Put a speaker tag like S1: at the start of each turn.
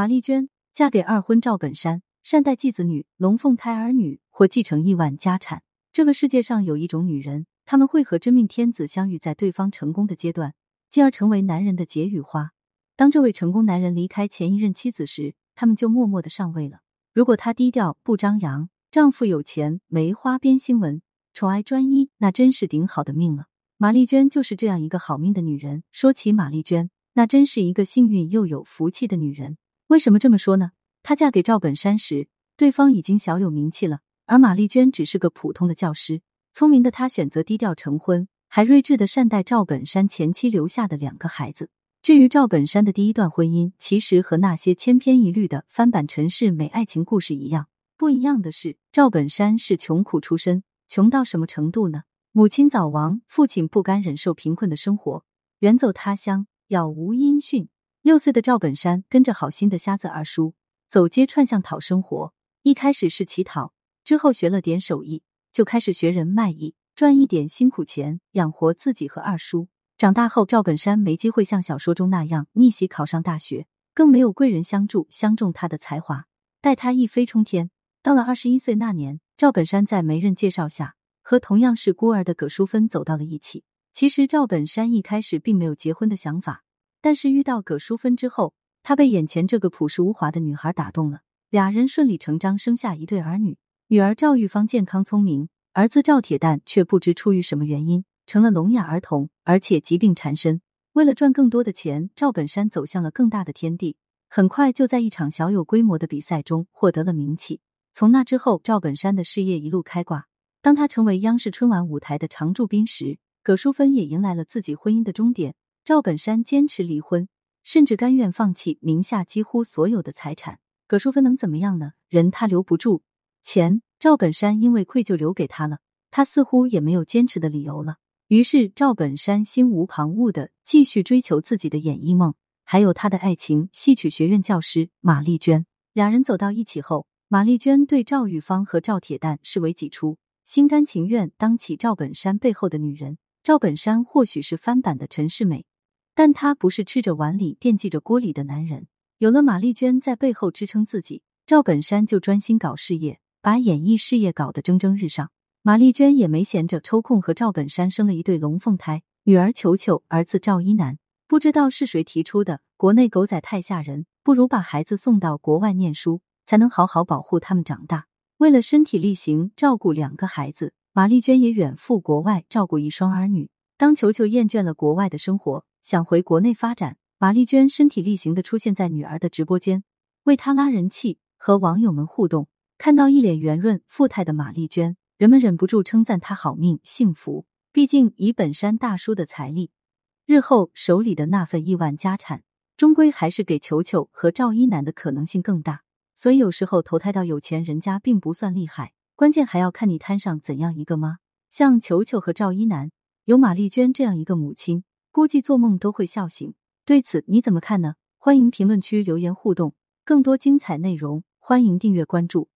S1: 马丽娟嫁给二婚赵本山，善待继子女，龙凤胎儿女或继承亿万家产。这个世界上有一种女人，他们会和真命天子相遇在对方成功的阶段，进而成为男人的解语花。当这位成功男人离开前一任妻子时，他们就默默的上位了。如果他低调不张扬，丈夫有钱没花边新闻，宠爱专一，那真是顶好的命了。马丽娟就是这样一个好命的女人。说起马丽娟，那真是一个幸运又有福气的女人。为什么这么说呢？她嫁给赵本山时，对方已经小有名气了，而马丽娟只是个普通的教师。聪明的她选择低调成婚，还睿智的善待赵本山前妻留下的两个孩子。至于赵本山的第一段婚姻，其实和那些千篇一律的翻版陈世美爱情故事一样。不一样的是，赵本山是穷苦出身，穷到什么程度呢？母亲早亡，父亲不甘忍受贫困的生活，远走他乡，杳无音讯。六岁的赵本山跟着好心的瞎子二叔走街串巷讨生活，一开始是乞讨，之后学了点手艺，就开始学人卖艺，赚一点辛苦钱养活自己和二叔。长大后，赵本山没机会像小说中那样逆袭考上大学，更没有贵人相助相中他的才华，待他一飞冲天。到了二十一岁那年，赵本山在媒人介绍下和同样是孤儿的葛淑芬走到了一起。其实赵本山一开始并没有结婚的想法。但是遇到葛淑芬之后，他被眼前这个朴实无华的女孩打动了。俩人顺理成章生下一对儿女，女儿赵玉芳健康聪明，儿子赵铁蛋却不知出于什么原因成了聋哑儿童，而且疾病缠身。为了赚更多的钱，赵本山走向了更大的天地，很快就在一场小有规模的比赛中获得了名气。从那之后，赵本山的事业一路开挂。当他成为央视春晚舞台的常驻宾时，葛淑芬也迎来了自己婚姻的终点。赵本山坚持离婚，甚至甘愿放弃名下几乎所有的财产。葛淑芬能怎么样呢？人他留不住，钱赵本山因为愧疚留给他了，他似乎也没有坚持的理由了。于是赵本山心无旁骛的继续追求自己的演艺梦，还有他的爱情——戏曲学院教师马丽娟。两人走到一起后，马丽娟对赵玉芳和赵铁蛋视为己出，心甘情愿当起赵本山背后的女人。赵本山或许是翻版的陈世美。但他不是吃着碗里惦记着锅里的男人。有了马丽娟在背后支撑自己，赵本山就专心搞事业，把演艺事业搞得蒸蒸日上。马丽娟也没闲着，抽空和赵本山生了一对龙凤胎，女儿球球，儿子赵一楠。不知道是谁提出的，国内狗仔太吓人，不如把孩子送到国外念书，才能好好保护他们长大。为了身体力行照顾两个孩子，马丽娟也远赴国外照顾一双儿女。当球球厌倦了国外的生活，想回国内发展，马丽娟身体力行的出现在女儿的直播间，为她拉人气，和网友们互动。看到一脸圆润富态的马丽娟，人们忍不住称赞她好命幸福。毕竟以本山大叔的财力，日后手里的那份亿万家产，终归还是给球球和赵一楠的可能性更大。所以有时候投胎到有钱人家并不算厉害，关键还要看你摊上怎样一个妈。像球球和赵一楠，有马丽娟这样一个母亲。估计做梦都会笑醒。对此你怎么看呢？欢迎评论区留言互动。更多精彩内容，欢迎订阅关注。